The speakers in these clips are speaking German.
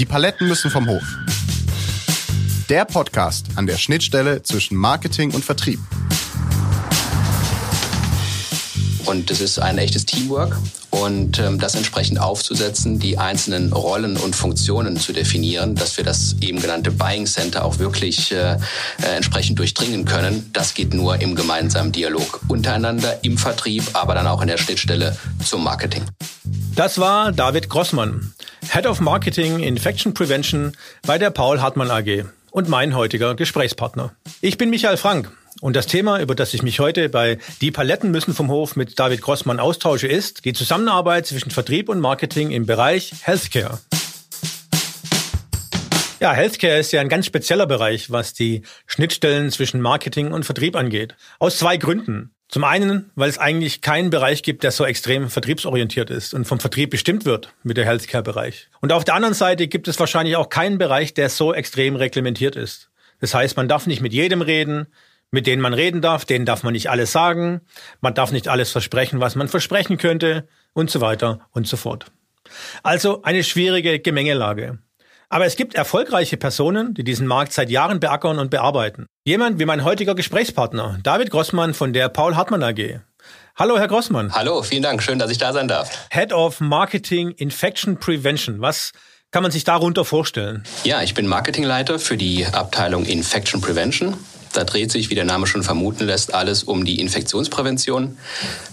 Die Paletten müssen vom Hof. Der Podcast an der Schnittstelle zwischen Marketing und Vertrieb. Und es ist ein echtes Teamwork und ähm, das entsprechend aufzusetzen, die einzelnen Rollen und Funktionen zu definieren, dass wir das eben genannte Buying Center auch wirklich äh, äh, entsprechend durchdringen können. Das geht nur im gemeinsamen Dialog untereinander, im Vertrieb, aber dann auch in der Schnittstelle zum Marketing. Das war David Grossmann, Head of Marketing Infection Prevention bei der Paul Hartmann AG und mein heutiger Gesprächspartner. Ich bin Michael Frank und das Thema, über das ich mich heute bei Die Paletten müssen vom Hof mit David Grossmann austausche, ist die Zusammenarbeit zwischen Vertrieb und Marketing im Bereich Healthcare. Ja, Healthcare ist ja ein ganz spezieller Bereich, was die Schnittstellen zwischen Marketing und Vertrieb angeht. Aus zwei Gründen. Zum einen, weil es eigentlich keinen Bereich gibt, der so extrem vertriebsorientiert ist und vom Vertrieb bestimmt wird mit der Healthcare-Bereich. Und auf der anderen Seite gibt es wahrscheinlich auch keinen Bereich, der so extrem reglementiert ist. Das heißt, man darf nicht mit jedem reden, mit denen man reden darf, denen darf man nicht alles sagen, man darf nicht alles versprechen, was man versprechen könnte und so weiter und so fort. Also eine schwierige Gemengelage. Aber es gibt erfolgreiche Personen, die diesen Markt seit Jahren beackern und bearbeiten. Jemand wie mein heutiger Gesprächspartner, David Grossmann von der Paul Hartmann AG. Hallo, Herr Grossmann. Hallo, vielen Dank. Schön, dass ich da sein darf. Head of Marketing Infection Prevention. Was kann man sich darunter vorstellen? Ja, ich bin Marketingleiter für die Abteilung Infection Prevention. Da dreht sich, wie der Name schon vermuten lässt, alles um die Infektionsprävention.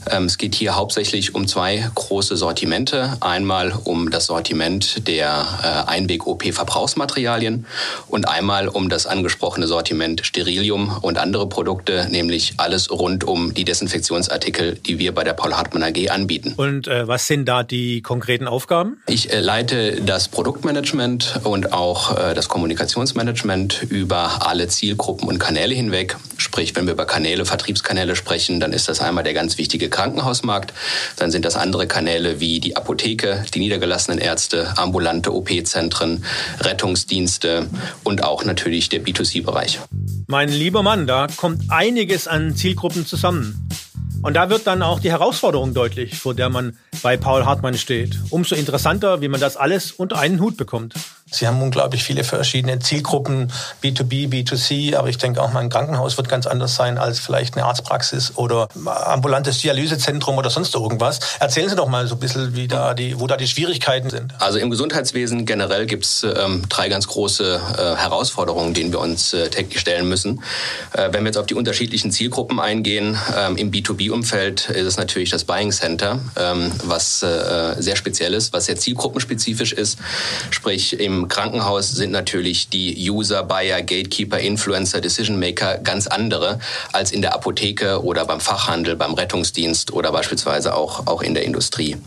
Ähm, es geht hier hauptsächlich um zwei große Sortimente. Einmal um das Sortiment der äh, Einweg-OP-Verbrauchsmaterialien und einmal um das angesprochene Sortiment Sterilium und andere Produkte, nämlich alles rund um die Desinfektionsartikel, die wir bei der Paul Hartmann AG anbieten. Und äh, was sind da die konkreten Aufgaben? Ich äh, leite das Produktmanagement und auch äh, das Kommunikationsmanagement über alle Zielgruppen und Kanäle Kanäle hinweg. Sprich, wenn wir über Kanäle, Vertriebskanäle sprechen, dann ist das einmal der ganz wichtige Krankenhausmarkt. Dann sind das andere Kanäle wie die Apotheke, die niedergelassenen Ärzte, ambulante OP-Zentren, Rettungsdienste und auch natürlich der B2C-Bereich. Mein lieber Mann, da kommt einiges an Zielgruppen zusammen. Und da wird dann auch die Herausforderung deutlich, vor der man bei Paul Hartmann steht. Umso interessanter, wie man das alles unter einen Hut bekommt. Sie haben unglaublich viele verschiedene Zielgruppen, B2B, B2C, aber ich denke auch mal ein Krankenhaus wird ganz anders sein als vielleicht eine Arztpraxis oder ambulantes Dialysezentrum oder sonst irgendwas. Erzählen Sie doch mal so ein bisschen, wie da die, wo da die Schwierigkeiten sind. Also im Gesundheitswesen generell gibt es ähm, drei ganz große äh, Herausforderungen, denen wir uns äh, täglich stellen müssen. Äh, wenn wir jetzt auf die unterschiedlichen Zielgruppen eingehen, ähm, im B2B-Umfeld ist es natürlich das Buying Center, ähm, was äh, sehr speziell ist, was sehr zielgruppenspezifisch ist. Sprich, im im Krankenhaus sind natürlich die User, Buyer, Gatekeeper, Influencer, Decision Maker ganz andere als in der Apotheke oder beim Fachhandel, beim Rettungsdienst oder beispielsweise auch, auch in der Industrie.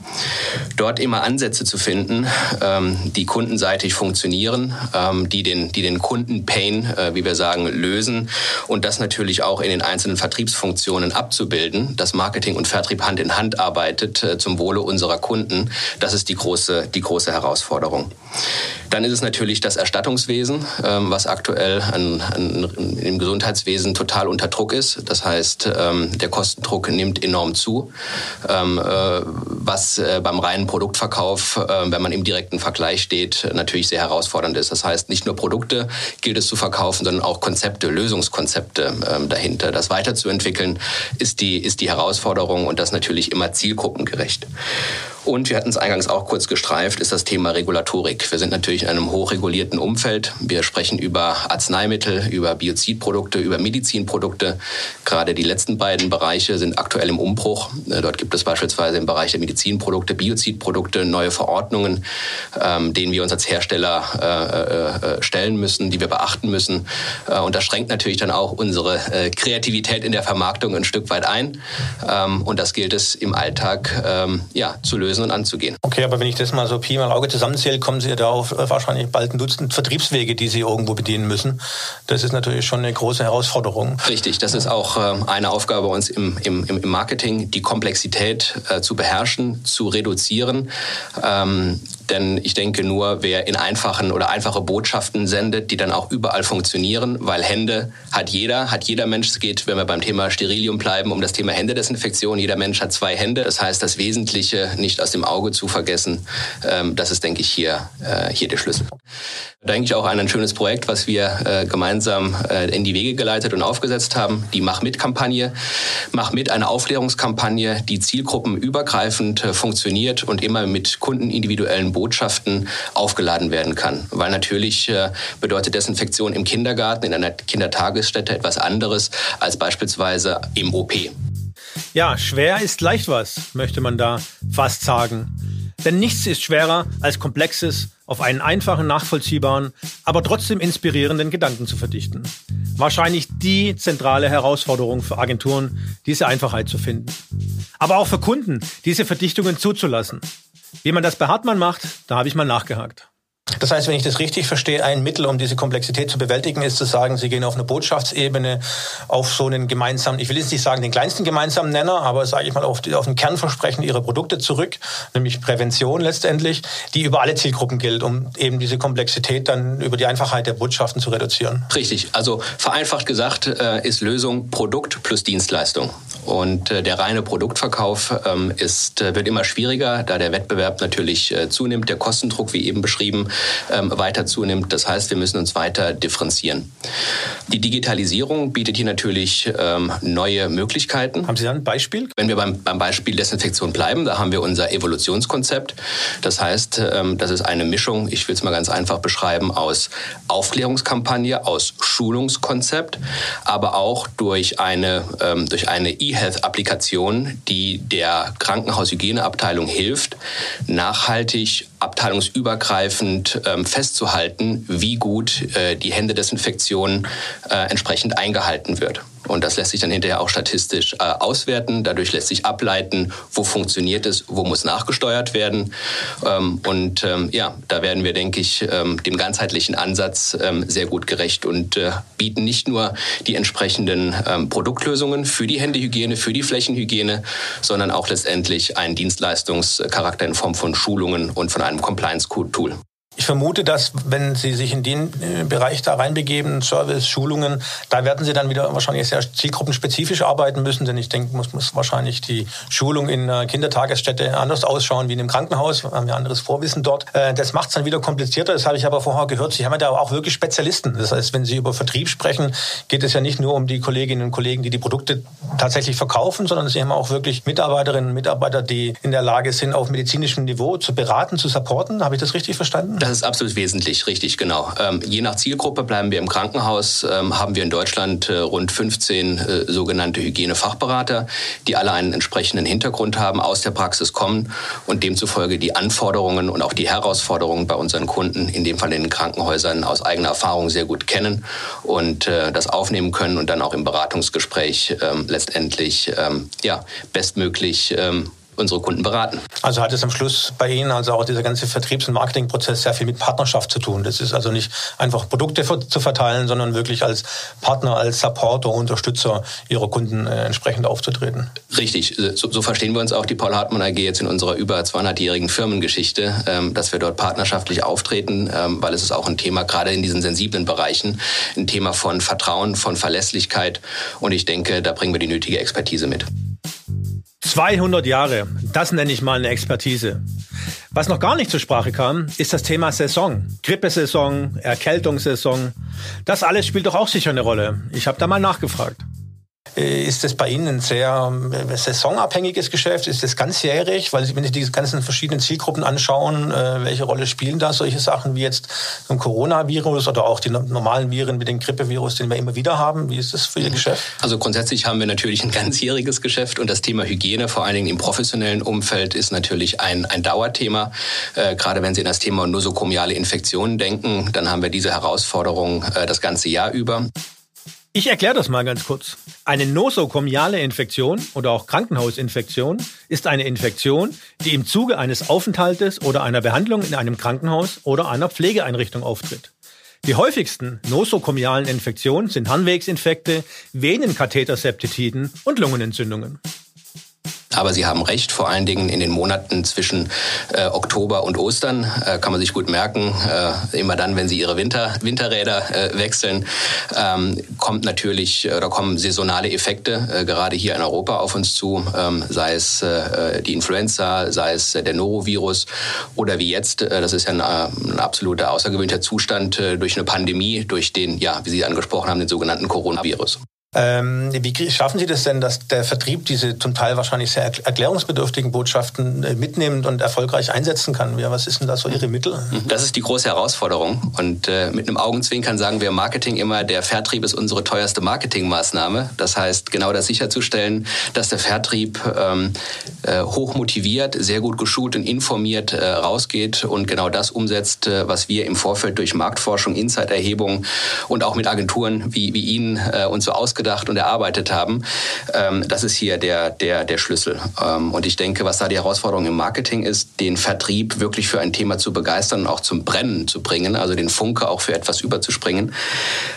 Dort immer Ansätze zu finden, ähm, die kundenseitig funktionieren, ähm, die, den, die den Kundenpain, äh, wie wir sagen, lösen und das natürlich auch in den einzelnen Vertriebsfunktionen abzubilden, dass Marketing und Vertrieb Hand in Hand arbeitet äh, zum Wohle unserer Kunden, das ist die große, die große Herausforderung. Dann ist es natürlich das Erstattungswesen, ähm, was aktuell an, an, im Gesundheitswesen total unter Druck ist. Das heißt, ähm, der Kostendruck nimmt enorm zu, ähm, äh, was äh, beim reinen Produktverkauf, äh, wenn man im direkten Vergleich steht, natürlich sehr herausfordernd ist. Das heißt, nicht nur Produkte gilt es zu verkaufen, sondern auch Konzepte, Lösungskonzepte dahinter. Das weiterzuentwickeln ist die, ist die Herausforderung und das natürlich immer zielgruppengerecht. Und wir hatten es eingangs auch kurz gestreift, ist das Thema Regulatorik. Wir sind natürlich einem hochregulierten Umfeld. Wir sprechen über Arzneimittel, über Biozidprodukte, über Medizinprodukte. Gerade die letzten beiden Bereiche sind aktuell im Umbruch. Äh, dort gibt es beispielsweise im Bereich der Medizinprodukte, Biozidprodukte neue Verordnungen, ähm, denen wir uns als Hersteller äh, äh, stellen müssen, die wir beachten müssen. Und das schränkt natürlich dann auch unsere Kreativität in der Vermarktung ein Stück weit ein. Ähm, und das gilt es im Alltag ähm, ja, zu lösen und anzugehen. Okay, aber wenn ich das mal so Pi mal Auge zusammenzähle, kommen Sie da auf wahrscheinlich bald ein Dutzend Vertriebswege, die Sie irgendwo bedienen müssen. Das ist natürlich schon eine große Herausforderung. Richtig, das ist auch ähm, eine Aufgabe bei uns im, im, im Marketing, die Komplexität äh, zu beherrschen, zu reduzieren. Denn ich denke nur, wer in einfachen oder einfache Botschaften sendet, die dann auch überall funktionieren, weil Hände hat jeder, hat jeder Mensch. Es geht, wenn wir beim Thema Sterilium bleiben, um das Thema Händedesinfektion. Jeder Mensch hat zwei Hände. Das heißt, das Wesentliche nicht aus dem Auge zu vergessen. Ähm, das ist, denke ich, hier, äh, hier der Schlüssel. Denke ich auch an ein schönes Projekt, was wir äh, gemeinsam äh, in die Wege geleitet und aufgesetzt haben. Die Mach mit-Kampagne. Mach mit eine Aufklärungskampagne, die zielgruppenübergreifend äh, funktioniert und immer mit kundenindividuellen Botschaften aufgeladen werden kann. Weil natürlich äh, bedeutet Desinfektion im Kindergarten, in einer Kindertagesstätte etwas anderes als beispielsweise im OP. Ja, schwer ist leicht was, möchte man da fast sagen. Denn nichts ist schwerer als komplexes, auf einen einfachen, nachvollziehbaren, aber trotzdem inspirierenden Gedanken zu verdichten. Wahrscheinlich die zentrale Herausforderung für Agenturen, diese Einfachheit zu finden. Aber auch für Kunden, diese Verdichtungen zuzulassen. Wie man das bei Hartmann macht, da habe ich mal nachgehakt. Das heißt, wenn ich das richtig verstehe, ein Mittel, um diese Komplexität zu bewältigen, ist zu sagen, Sie gehen auf eine Botschaftsebene, auf so einen gemeinsamen, ich will jetzt nicht sagen den kleinsten gemeinsamen Nenner, aber sage ich mal auf, auf ein Kernversprechen Ihrer Produkte zurück, nämlich Prävention letztendlich, die über alle Zielgruppen gilt, um eben diese Komplexität dann über die Einfachheit der Botschaften zu reduzieren. Richtig. Also vereinfacht gesagt äh, ist Lösung Produkt plus Dienstleistung. Und äh, der reine Produktverkauf ähm, ist, äh, wird immer schwieriger, da der Wettbewerb natürlich äh, zunimmt, der Kostendruck, wie eben beschrieben, ähm, weiter zunimmt. Das heißt, wir müssen uns weiter differenzieren. Die Digitalisierung bietet hier natürlich ähm, neue Möglichkeiten. Haben Sie da ein Beispiel? Wenn wir beim, beim Beispiel Desinfektion bleiben, da haben wir unser Evolutionskonzept. Das heißt, das ist eine Mischung, ich will es mal ganz einfach beschreiben, aus Aufklärungskampagne, aus Schulungskonzept, aber auch durch eine, durch eine E-Health-Applikation, die der Krankenhaushygieneabteilung hilft, nachhaltig abteilungsübergreifend ähm, festzuhalten, wie gut äh, die Händedesinfektion äh, entsprechend eingehalten wird. Und das lässt sich dann hinterher auch statistisch äh, auswerten. Dadurch lässt sich ableiten, wo funktioniert es, wo muss nachgesteuert werden. Ähm, und ähm, ja, da werden wir, denke ich, ähm, dem ganzheitlichen Ansatz ähm, sehr gut gerecht und äh, bieten nicht nur die entsprechenden ähm, Produktlösungen für die Händehygiene, für die Flächenhygiene, sondern auch letztendlich einen Dienstleistungscharakter in Form von Schulungen und von einem Compliance-Tool. Ich vermute, dass wenn Sie sich in den äh, Bereich da reinbegeben, Service, Schulungen, da werden Sie dann wieder wahrscheinlich sehr zielgruppenspezifisch arbeiten müssen, denn ich denke, muss, muss wahrscheinlich die Schulung in einer Kindertagesstätte anders ausschauen wie in einem Krankenhaus. Wir haben ja anderes Vorwissen dort. Äh, das macht es dann wieder komplizierter. Das habe ich aber vorher gehört. Sie haben ja da auch wirklich Spezialisten. Das heißt, wenn Sie über Vertrieb sprechen, geht es ja nicht nur um die Kolleginnen und Kollegen, die die Produkte tatsächlich verkaufen, sondern Sie haben auch wirklich Mitarbeiterinnen und Mitarbeiter, die in der Lage sind, auf medizinischem Niveau zu beraten, zu supporten. Habe ich das richtig verstanden? Das ist absolut wesentlich, richtig, genau. Ähm, je nach Zielgruppe bleiben wir im Krankenhaus, ähm, haben wir in Deutschland äh, rund 15 äh, sogenannte Hygienefachberater, die alle einen entsprechenden Hintergrund haben, aus der Praxis kommen und demzufolge die Anforderungen und auch die Herausforderungen bei unseren Kunden, in dem Fall in den Krankenhäusern, aus eigener Erfahrung sehr gut kennen und äh, das aufnehmen können und dann auch im Beratungsgespräch ähm, letztendlich ähm, ja, bestmöglich ähm, unsere Kunden beraten. Also hat es am Schluss bei Ihnen, also auch dieser ganze Vertriebs- und Marketingprozess sehr viel mit Partnerschaft zu tun. Das ist also nicht einfach Produkte zu verteilen, sondern wirklich als Partner, als Supporter, Unterstützer Ihrer Kunden äh, entsprechend aufzutreten. Richtig, so, so, verstehen wir uns auch die Paul Hartmann AG jetzt in unserer über 200-jährigen Firmengeschichte, ähm, dass wir dort partnerschaftlich auftreten, ähm, weil es ist auch ein Thema, gerade in diesen sensiblen Bereichen, ein Thema von Vertrauen, von Verlässlichkeit und ich denke, da bringen wir die nötige Expertise mit. 200 Jahre, das nenne ich mal eine Expertise. Was noch gar nicht zur Sprache kam, ist das Thema Saison. Grippesaison, Erkältungssaison. Das alles spielt doch auch sicher eine Rolle. Ich habe da mal nachgefragt. Äh, ist das bei Ihnen ein sehr äh, saisonabhängiges Geschäft? Ist das ganzjährig? Weil wenn Sie die ganzen verschiedenen Zielgruppen anschauen, äh, welche Rolle spielen da solche Sachen wie jetzt ein Coronavirus oder auch die normalen Viren wie den Grippevirus, den wir immer wieder haben? Wie ist das für Ihr Geschäft? Also grundsätzlich haben wir natürlich ein ganzjähriges Geschäft und das Thema Hygiene, vor allen Dingen im professionellen Umfeld, ist natürlich ein, ein Dauerthema. Äh, gerade wenn Sie in das Thema nosokomiale Infektionen denken, dann haben wir diese Herausforderung äh, das ganze Jahr über. Ich erkläre das mal ganz kurz. Eine nosokomiale Infektion oder auch Krankenhausinfektion ist eine Infektion, die im Zuge eines Aufenthaltes oder einer Behandlung in einem Krankenhaus oder einer Pflegeeinrichtung auftritt. Die häufigsten nosokomialen Infektionen sind Harnwegsinfekte, Venenkatheterseptitiden und Lungenentzündungen. Aber Sie haben recht, vor allen Dingen in den Monaten zwischen äh, Oktober und Ostern äh, kann man sich gut merken, äh, immer dann, wenn Sie Ihre Winter, Winterräder äh, wechseln, ähm, kommt natürlich äh, oder kommen saisonale Effekte äh, gerade hier in Europa auf uns zu, ähm, sei es die Influenza, sei es der Norovirus oder wie jetzt, das ist ja ein, ein absoluter außergewöhnlicher Zustand durch eine Pandemie, durch den, ja, wie Sie angesprochen haben, den sogenannten Coronavirus. Ähm, wie schaffen Sie das denn, dass der Vertrieb diese zum Teil wahrscheinlich sehr erklärungsbedürftigen Botschaften äh, mitnimmt und erfolgreich einsetzen kann? Ja, was ist denn da so Ihre Mittel? Mhm. Das ist die große Herausforderung. Und äh, mit einem Augenzwinkern sagen wir Marketing immer, der Vertrieb ist unsere teuerste Marketingmaßnahme. Das heißt, genau das sicherzustellen, dass der Vertrieb ähm, äh, hoch motiviert, sehr gut geschult und informiert äh, rausgeht und genau das umsetzt, äh, was wir im Vorfeld durch Marktforschung, Insight-Erhebung und auch mit Agenturen wie, wie Ihnen äh, uns so ausgedacht ausgedacht und erarbeitet haben. Ähm, das ist hier der, der, der Schlüssel. Ähm, und ich denke, was da die Herausforderung im Marketing ist, den Vertrieb wirklich für ein Thema zu begeistern und auch zum Brennen zu bringen, also den Funke auch für etwas überzuspringen,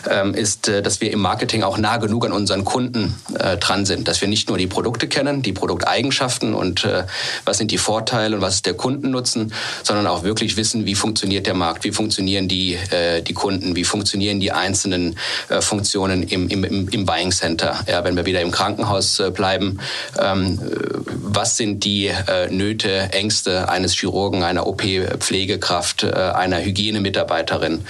ähm, ist, äh, dass wir im Marketing auch nah genug an unseren Kunden äh, dran sind, dass wir nicht nur die Produkte kennen, die Produkteigenschaften und äh, was sind die Vorteile und was ist der Kundennutzen, sondern auch wirklich wissen, wie funktioniert der Markt, wie funktionieren die, die Kunden, wie funktionieren die einzelnen Funktionen im, im, im Buying Center. Ja, wenn wir wieder im Krankenhaus äh, bleiben, ähm, was sind die äh, Nöte, Ängste eines Chirurgen, einer OP-Pflegekraft, äh, einer Hygienemitarbeiterin,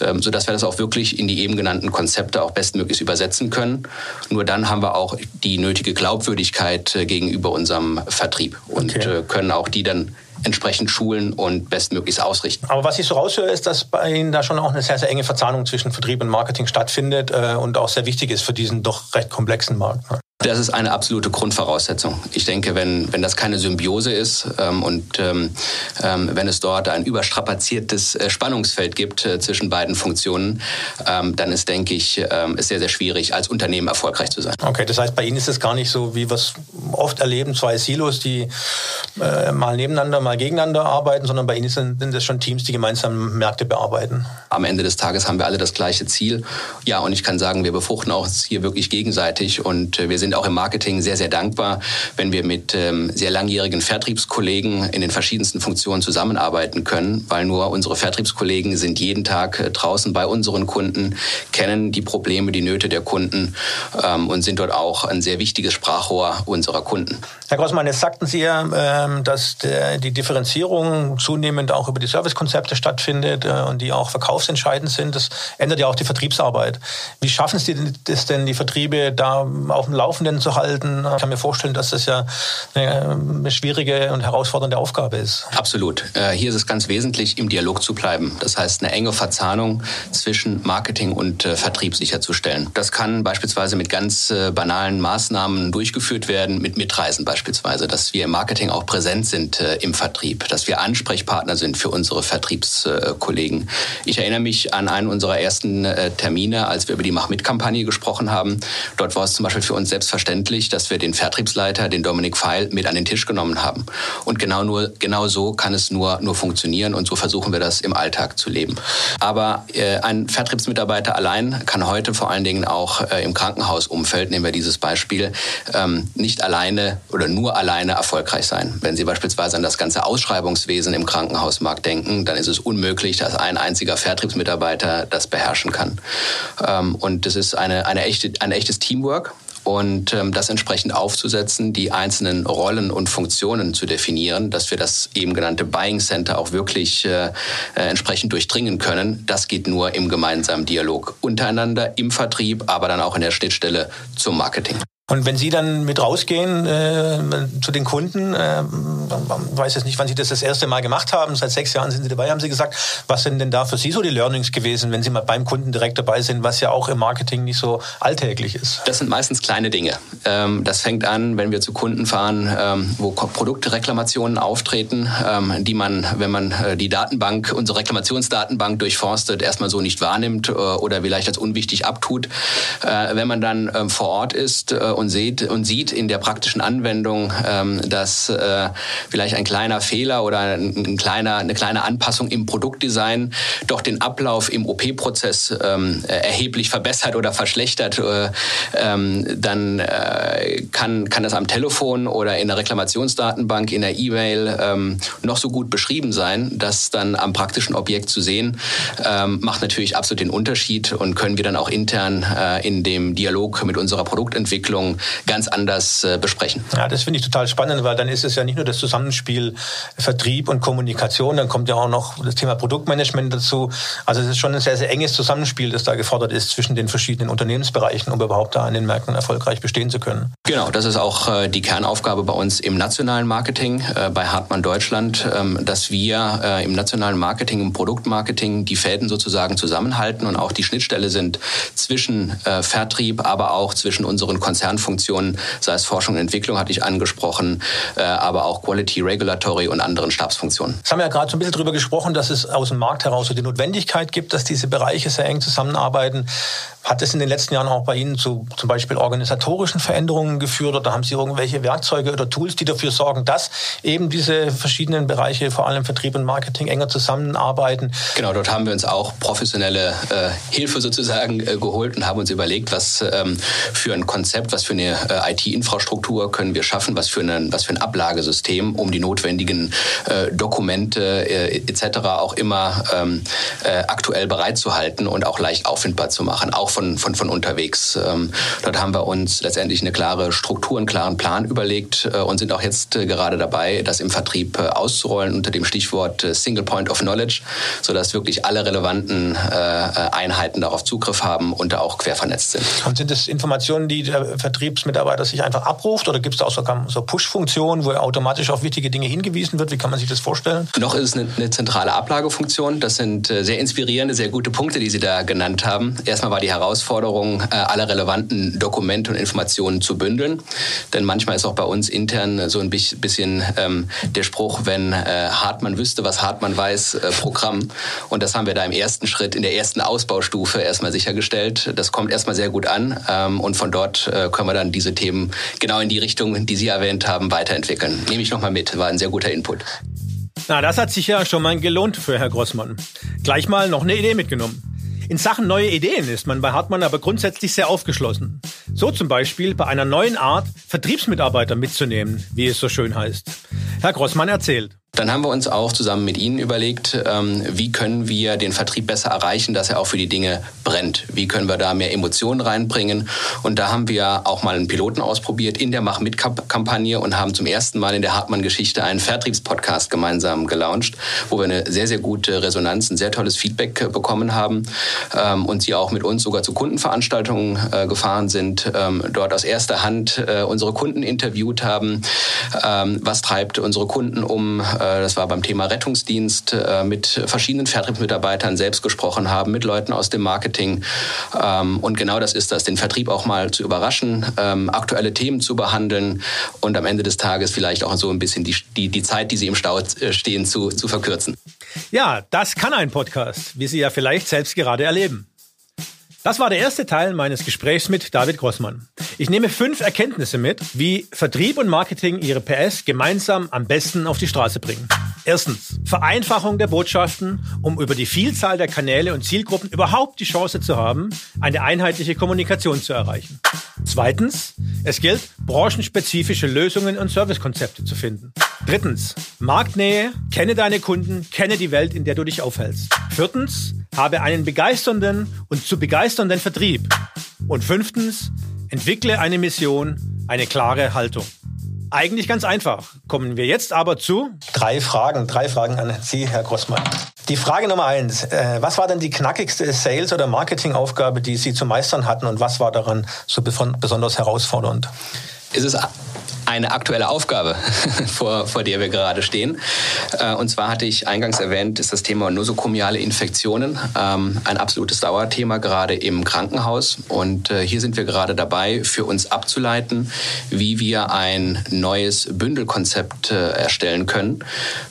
ähm, sodass wir das auch wirklich in die eben genannten Konzepte auch bestmöglich übersetzen können. Nur dann haben wir auch die nötige Glaubwürdigkeit äh, gegenüber unserem Vertrieb und okay. Äh, können auch die dann entsprechend schulen und bestmöglichst ausrichten. Aber was ich so raushöre, ist, dass bei Ihnen da schon auch eine sehr, sehr enge Verzahnung zwischen Vertrieb und Marketing stattfindet äh, und auch sehr wichtig ist für diesen doch recht komplexen Markt. Ne? Das ist eine absolute Grundvoraussetzung. Ich denke, wenn, wenn das keine Symbiose ist ähm, und ähm, ähm, wenn es dort ein überstrapaziertes äh, Spannungsfeld gibt äh, zwischen beiden Funktionen, ähm, dann ist, denke ich, ähm, es sehr, sehr schwierig, als Unternehmen erfolgreich zu sein. Okay, das heißt, bei Ihnen ist es gar nicht so, wie wir es oft erleben, zwei Silos, die äh, mal nebeneinander, mal gegeneinander arbeiten, sondern bei Ihnen sind, sind es schon Teams, die gemeinsam Märkte bearbeiten. Am Ende des Tages haben wir alle das gleiche Ziel. Ja, und ich kann sagen, wir befruchten auch hier wirklich gegenseitig und äh, wir sind sind auch im Marketing sehr, sehr dankbar, wenn wir mit ähm, sehr langjährigen Vertriebskollegen in den verschiedensten Funktionen zusammenarbeiten können, weil nur unsere Vertriebskollegen sind jeden Tag äh, draußen bei unseren Kunden, kennen die Probleme, die Nöte der Kunden ähm, und sind dort auch ein sehr wichtiges Sprachrohr unserer Kunden. Herr Grossmann, jetzt sagten Sie ja, ähm, dass die Differenzierung zunehmend auch über die Servicekonzepte stattfindet äh, und die auch verkaufsentscheidend sind. Das ändert ja auch die Vertriebsarbeit. Wie schaffen Sie das denn, die Vertriebe da auf dem Laufen Laufenden zu halten. Ich kann mir vorstellen, dass das ja eine schwierige und herausfordernde Aufgabe ist. Absolut. Äh, hier ist es ganz wesentlich, im Dialog zu bleiben. Das heißt, eine enge Verzahnung zwischen Marketing und äh, Vertrieb sicherzustellen. Das kann beispielsweise mit ganz äh, banalen Maßnahmen durchgeführt werden, mit Mitreisen beispielsweise, dass wir im Marketing auch präsent sind im Vertrieb, dass wir Ansprechpartner sind für unsere Vertriebskollegen. Ich erinnere mich an einen unserer ersten Termine, als wir über die Mach-Mit-Kampagne gesprochen haben. Dort war es zum Beispiel für uns selbst selbstverständlich, dass wir den Vertriebsleiter, den Dominik Feil, mit an den Tisch genommen haben. Und genau, nur, genau so kann es nur, nur funktionieren und so versuchen wir das im Alltag zu leben. Aber äh, ein Vertriebsmitarbeiter allein kann heute vor allen Dingen auch äh, im Krankenhausumfeld, nehmen wir dieses Beispiel, ähm, nicht alleine oder nur alleine erfolgreich sein. Wenn Sie beispielsweise an das ganze Ausschreibungswesen im Krankenhausmarkt denken, dann ist es unmöglich, dass ein einziger Vertriebsmitarbeiter das beherrschen kann. Ähm, und das ist eine, eine echte, ein echtes Teamwork und ähm, das entsprechend aufzusetzen, die einzelnen Rollen und Funktionen zu definieren, dass wir das eben genannte Buying Center auch wirklich äh, äh, entsprechend durchdringen können. Das geht nur im gemeinsamen Dialog untereinander, im Vertrieb, aber dann auch in der Schnittstelle zum Marketing. Und wenn Sie dann mit rausgehen äh, zu den Kunden, äh, weiß jetzt nicht, wann Sie das das erste Mal gemacht haben, seit sechs Jahren sind Sie dabei, haben Sie gesagt, was sind denn da für Sie so die Learnings gewesen, wenn Sie mal beim Kunden direkt dabei sind, was ja auch im Marketing nicht so alltäglich ist? Das sind meistens kleine Dinge. Ähm, das fängt an, wenn wir zu Kunden fahren, ähm, wo Produktreklamationen auftreten, ähm, die man, wenn man äh, die Datenbank, unsere Reklamationsdatenbank durchforstet, erstmal so nicht wahrnimmt äh, oder vielleicht als unwichtig abtut. Äh, wenn man dann ähm, vor Ort ist äh, und, seht, und sieht in der praktischen Anwendung, ähm, dass äh, vielleicht ein kleiner Fehler oder ein kleiner, eine kleine Anpassung im Produktdesign doch den Ablauf im OP-Prozess ähm, erheblich verbessert oder verschlechtert, äh, ähm, dann äh, kann, kann das am Telefon oder in der Reklamationsdatenbank, in der E-Mail noch so gut beschrieben sein, dass dann am praktischen Objekt zu sehen, macht natürlich absolut den Unterschied und können wir dann auch intern in dem Dialog mit unserer Produktentwicklung ganz anders äh, besprechen. Ja, das finde ich total spannend, weil dann ist es ja nicht nur das Zusammenspiel Vertrieb und Kommunikation, dann kommt ja auch noch das Thema Produktmanagement dazu. Also es ist schon ein sehr, sehr enges Zusammenspiel, das da gefordert ist zwischen den verschiedenen Unternehmensbereichen, um überhaupt da an den Märkten erfolgreich bestehen zu können. Genau, das ist auch äh, die Kernaufgabe bei uns im nationalen Marketing äh, bei Hartmann Deutschland, ähm, dass wir äh, im nationalen Marketing, im Produktmarketing die Fäden sozusagen zusammenhalten und auch die Schnittstelle sind zwischen äh, Vertrieb, aber auch zwischen unseren Konzernfunktionen, sei es Forschung und Entwicklung, hatte ich angesprochen, äh, aber auch Quality, Regulatory und anderen Stabsfunktionen. Jetzt haben ja gerade so ein bisschen darüber gesprochen, dass es aus dem Markt heraus so die Notwendigkeit gibt, dass diese Bereiche sehr eng zusammenarbeiten. Hat es in den letzten Jahren auch bei Ihnen zu zum Beispiel organisatorischen Veränderungen geführt oder haben Sie irgendwelche Werkzeuge oder Tools, die dafür sorgen, dass eben diese verschiedenen Bereiche, vor allem Vertrieb und Marketing, enger zusammenarbeiten? Genau, dort haben wir uns auch professionelle äh, Hilfe sozusagen äh, geholt und haben uns überlegt, was ähm, für ein Konzept, was für eine äh, IT-Infrastruktur können wir schaffen, was für, einen, was für ein Ablagesystem, um die notwendigen äh, Dokumente äh, etc. auch immer ähm, äh, aktuell bereitzuhalten und auch leicht auffindbar zu machen, auch von, von, von unterwegs. Ähm, dort haben wir uns letztendlich eine klare Struktur, einen klaren Plan überlegt äh, und sind auch jetzt äh, gerade dabei, das im Vertrieb äh, auszurollen unter dem Stichwort äh, Single Point of Knowledge, sodass wirklich alle relevanten äh, Einheiten darauf Zugriff haben und da auch quer vernetzt sind. Und sind das Informationen, die der Vertriebsmitarbeiter sich einfach abruft oder gibt es da auch sogar so Push-Funktionen, wo er automatisch auf wichtige Dinge hingewiesen wird? Wie kann man sich das vorstellen? Noch ist es eine, eine zentrale Ablagefunktion. Das sind sehr inspirierende, sehr gute Punkte, die Sie da genannt haben. Erstmal war die Herausforderung, Herausforderung, äh, alle relevanten Dokumente und Informationen zu bündeln. Denn manchmal ist auch bei uns intern so ein bisschen ähm, der Spruch, wenn äh, Hartmann wüsste, was Hartmann weiß, äh, Programm. Und das haben wir da im ersten Schritt, in der ersten Ausbaustufe erstmal sichergestellt. Das kommt erstmal sehr gut an. Ähm, und von dort können wir dann diese Themen genau in die Richtung, die Sie erwähnt haben, weiterentwickeln. Nehme ich nochmal mit. War ein sehr guter Input. Na, das hat sich ja schon mal gelohnt für Herr Grossmann. Gleich mal noch eine Idee mitgenommen. In Sachen neue Ideen ist man bei Hartmann aber grundsätzlich sehr aufgeschlossen. So zum Beispiel bei einer neuen Art, Vertriebsmitarbeiter mitzunehmen, wie es so schön heißt. Herr Grossmann erzählt. Dann haben wir uns auch zusammen mit Ihnen überlegt, ähm, wie können wir den Vertrieb besser erreichen, dass er auch für die Dinge brennt. Wie können wir da mehr Emotionen reinbringen? Und da haben wir auch mal einen Piloten ausprobiert in der Mach mit Kampagne und haben zum ersten Mal in der Hartmann-Geschichte einen Vertriebspodcast gemeinsam gelauncht, wo wir eine sehr, sehr gute Resonanz, ein sehr tolles Feedback äh, bekommen haben ähm, und Sie auch mit uns sogar zu Kundenveranstaltungen äh, gefahren sind, ähm, dort aus erster Hand äh, unsere Kunden interviewt haben. Was treibt unsere Kunden um? Äh, das war beim Thema Rettungsdienst, äh, mit verschiedenen Vertriebsmitarbeitern selbst gesprochen haben, mit Leuten aus dem Marketing. Ähm, und genau das ist das, den Vertrieb auch mal zu überraschen, ähm, aktuelle Themen zu behandeln und am Ende des Tages vielleicht auch so ein bisschen die, die, die Zeit, die sie im Stau äh, stehen, zu, zu verkürzen. Ja, das kann ein Podcast, wie Sie ja vielleicht selbst gerade erleben. Das war der erste Teil meines Gesprächs mit David Grossmann. Ich nehme fünf Erkenntnisse mit, wie Vertrieb und Marketing ihre PS gemeinsam am besten auf die Straße bringen. Erstens, Vereinfachung der Botschaften, um über die Vielzahl der Kanäle und Zielgruppen überhaupt die Chance zu haben, eine einheitliche Kommunikation zu erreichen. Zweitens, es gilt, branchenspezifische Lösungen und Servicekonzepte zu finden. Drittens, Marktnähe, kenne deine Kunden, kenne die Welt, in der du dich aufhältst. Viertens, habe einen begeisternden und zu begeisternden Vertrieb. Und fünftens, entwickle eine Mission, eine klare Haltung. Eigentlich ganz einfach. Kommen wir jetzt aber zu drei Fragen, drei Fragen an Sie, Herr Grossmann. Die Frage Nummer eins: äh, Was war denn die knackigste Sales- oder Marketingaufgabe, die Sie zu meistern hatten, und was war daran so besonders herausfordernd? Es ist eine aktuelle Aufgabe, vor, vor der wir gerade stehen. Äh, und zwar hatte ich eingangs erwähnt, ist das Thema nosokomiale Infektionen ähm, ein absolutes Dauerthema, gerade im Krankenhaus. Und äh, hier sind wir gerade dabei, für uns abzuleiten, wie wir ein neues Bündelkonzept äh, erstellen können,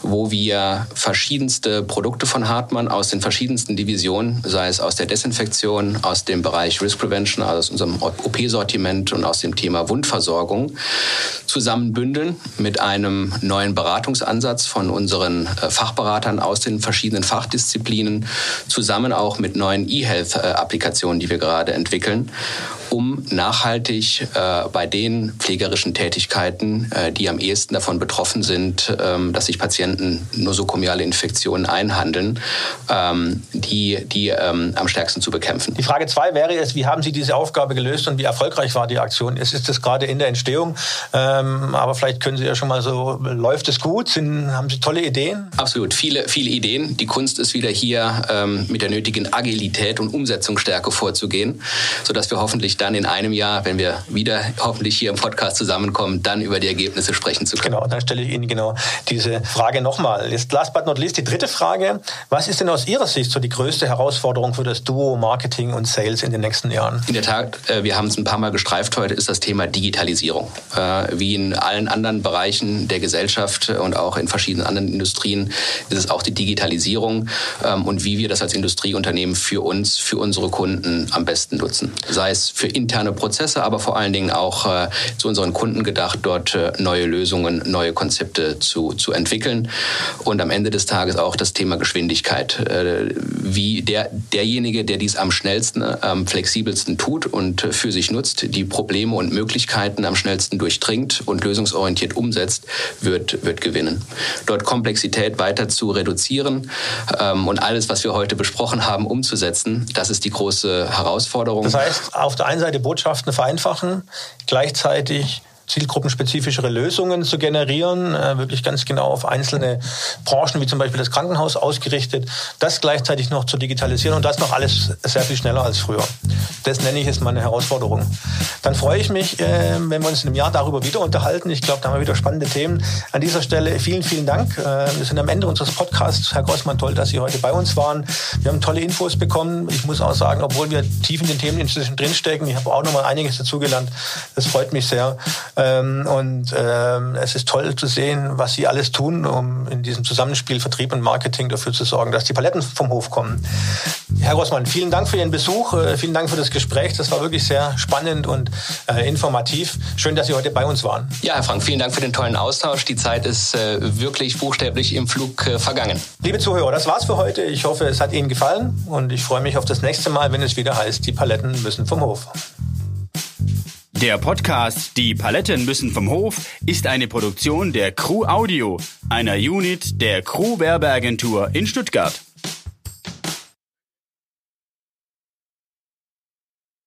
wo wir verschiedenste Produkte von Hartmann aus den verschiedensten Divisionen, sei es aus der Desinfektion, aus dem Bereich Risk Prevention, also aus unserem OP-Sortiment und aus dem Thema Wundversorgung, zusammenbündeln mit einem neuen Beratungsansatz von unseren äh, Fachberatern aus den verschiedenen Fachdisziplinen, zusammen auch mit neuen E-Health-Applikationen, die wir gerade entwickeln um nachhaltig äh, bei den pflegerischen Tätigkeiten, äh, die am ehesten davon betroffen sind, ähm, dass sich Patienten nosokomiale Infektionen einhandeln, ähm, die, die ähm, am stärksten zu bekämpfen. Die Frage zwei wäre jetzt, wie haben Sie diese Aufgabe gelöst und wie erfolgreich war die Aktion? Es ist das gerade in der Entstehung, ähm, aber vielleicht können Sie ja schon mal so, läuft es gut? Sind, haben Sie tolle Ideen? Absolut, viele, viele Ideen. Die Kunst ist wieder hier ähm, mit der nötigen Agilität und Umsetzungsstärke vorzugehen, sodass wir hoffentlich dann in einem Jahr, wenn wir wieder hoffentlich hier im Podcast zusammenkommen, dann über die Ergebnisse sprechen zu können. Genau, dann stelle ich Ihnen genau diese Frage nochmal. Jetzt last but not least die dritte Frage. Was ist denn aus Ihrer Sicht so die größte Herausforderung für das Duo Marketing und Sales in den nächsten Jahren? In der Tat, äh, wir haben es ein paar Mal gestreift heute, ist das Thema Digitalisierung. Äh, wie in allen anderen Bereichen der Gesellschaft und auch in verschiedenen anderen Industrien ist es auch die Digitalisierung ähm, und wie wir das als Industrieunternehmen für uns, für unsere Kunden am besten nutzen. Sei es für interne Prozesse, aber vor allen Dingen auch äh, zu unseren Kunden gedacht, dort äh, neue Lösungen, neue Konzepte zu, zu entwickeln. Und am Ende des Tages auch das Thema Geschwindigkeit. Äh, wie der, derjenige, der dies am schnellsten, am flexibelsten tut und für sich nutzt, die Probleme und Möglichkeiten am schnellsten durchdringt und lösungsorientiert umsetzt, wird, wird gewinnen. Dort Komplexität weiter zu reduzieren ähm, und alles, was wir heute besprochen haben, umzusetzen, das ist die große Herausforderung. Das heißt, auf der einen Seite Seite Botschaften vereinfachen, gleichzeitig zielgruppenspezifischere Lösungen zu generieren, äh, wirklich ganz genau auf einzelne Branchen, wie zum Beispiel das Krankenhaus ausgerichtet, das gleichzeitig noch zu digitalisieren und das noch alles sehr viel schneller als früher. Das nenne ich jetzt mal eine Herausforderung. Dann freue ich mich, äh, wenn wir uns in einem Jahr darüber wieder unterhalten. Ich glaube, da haben wir wieder spannende Themen. An dieser Stelle vielen, vielen Dank. Äh, wir sind am Ende unseres Podcasts. Herr Grossmann, toll, dass Sie heute bei uns waren. Wir haben tolle Infos bekommen. Ich muss auch sagen, obwohl wir tief in den Themen inzwischen drinstecken, ich habe auch noch mal einiges dazugelernt. Das freut mich sehr. Ähm, und ähm, es ist toll zu sehen, was Sie alles tun, um in diesem Zusammenspiel Vertrieb und Marketing dafür zu sorgen, dass die Paletten vom Hof kommen. Herr Grossmann, vielen Dank für Ihren Besuch, äh, vielen Dank für das Gespräch. Das war wirklich sehr spannend und äh, informativ. Schön, dass Sie heute bei uns waren. Ja, Herr Frank, vielen Dank für den tollen Austausch. Die Zeit ist äh, wirklich buchstäblich im Flug äh, vergangen. Liebe Zuhörer, das war's für heute. Ich hoffe, es hat Ihnen gefallen und ich freue mich auf das nächste Mal, wenn es wieder heißt, die Paletten müssen vom Hof. Der Podcast Die Paletten müssen vom Hof ist eine Produktion der Crew Audio, einer Unit der Crew Werbeagentur in Stuttgart.